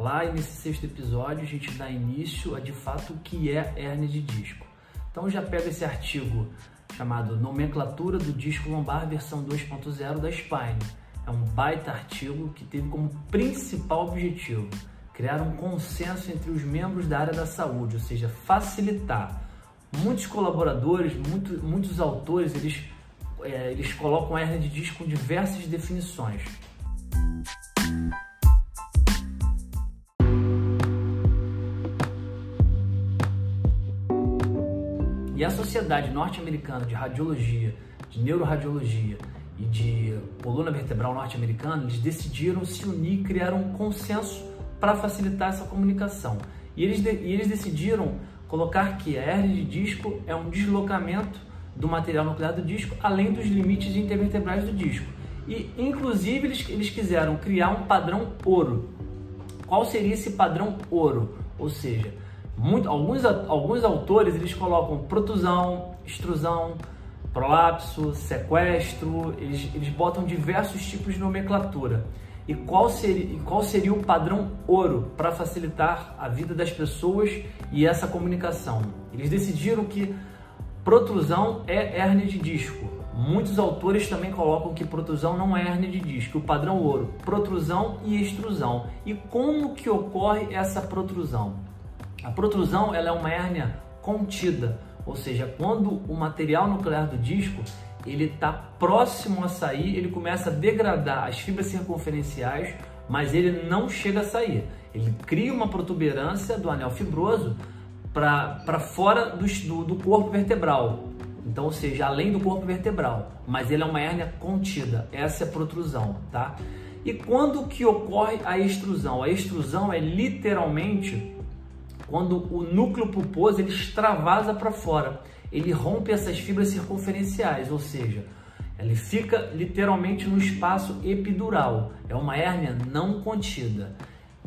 Lá nesse sexto episódio a gente dá início a de fato o que é hernia de disco. Então já pega esse artigo chamado Nomenclatura do Disco Lombar versão 2.0 da Spine. É um baita artigo que teve como principal objetivo criar um consenso entre os membros da área da saúde, ou seja, facilitar. Muitos colaboradores, muito, muitos autores, eles, é, eles colocam a hernia de disco com diversas definições. E a Sociedade Norte-Americana de Radiologia, de Neuroradiologia e de Coluna Vertebral Norte-Americana, eles decidiram se unir e criar um consenso para facilitar essa comunicação. E eles, de, e eles decidiram colocar que a hernia de disco é um deslocamento do material nuclear do disco, além dos limites intervertebrais do disco. E, inclusive, eles, eles quiseram criar um padrão ouro. Qual seria esse padrão ouro? Ou seja, muito, alguns, alguns autores eles colocam protusão, extrusão, prolapso, sequestro, eles, eles botam diversos tipos de nomenclatura. E qual seria, qual seria o padrão ouro para facilitar a vida das pessoas e essa comunicação? Eles decidiram que protrusão é hernia de disco. Muitos autores também colocam que protrusão não é hernia de disco, o padrão ouro, protrusão e extrusão. E como que ocorre essa protrusão? A protrusão ela é uma hérnia contida, ou seja, quando o material nuclear do disco ele está próximo a sair, ele começa a degradar as fibras circunferenciais, mas ele não chega a sair. Ele cria uma protuberância do anel fibroso para fora do, do, do corpo vertebral, então, ou seja, além do corpo vertebral, mas ele é uma hérnia contida. Essa é a protrusão, tá? E quando que ocorre a extrusão? A extrusão é literalmente quando o núcleo pulposo ele extravasa para fora, ele rompe essas fibras circunferenciais, ou seja, ele fica literalmente no espaço epidural. É uma hérnia não contida.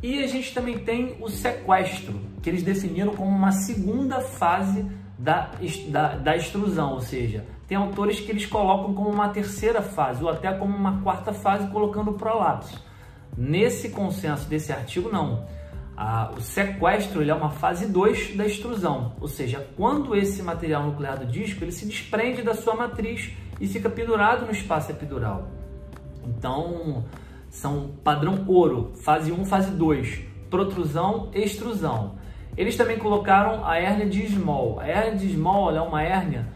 E a gente também tem o sequestro, que eles definiram como uma segunda fase da, da, da extrusão, ou seja, tem autores que eles colocam como uma terceira fase ou até como uma quarta fase, colocando prolapso. Nesse consenso desse artigo, não o sequestro é uma fase 2 da extrusão, ou seja, quando esse material nuclear do disco ele se desprende da sua matriz e fica pendurado no espaço epidural. Então, são padrão ouro, fase 1, fase 2, protrusão e extrusão. Eles também colocaram a hérnia de Small. A hérnia de Small é uma hérnia,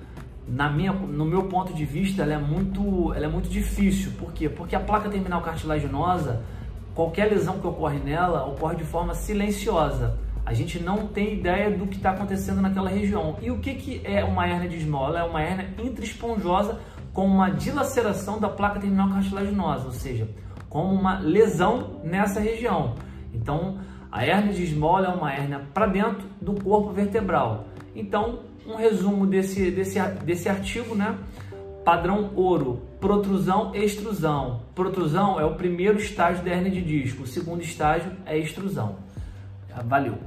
na minha, no meu ponto de vista, ela é muito, ela é muito difícil. Por quê? Porque a placa terminal cartilaginosa qualquer lesão que ocorre nela ocorre de forma silenciosa. A gente não tem ideia do que está acontecendo naquela região. E o que, que é uma hernia de esmola? É uma hernia intraesponjosa com uma dilaceração da placa terminal cartilaginosa, ou seja, como uma lesão nessa região. Então, a hernia de esmola é uma hernia para dentro do corpo vertebral. Então, um resumo desse, desse, desse artigo, né? Padrão ouro, protrusão extrusão. Protrusão é o primeiro estágio da hernia de disco, o segundo estágio é extrusão. Valeu!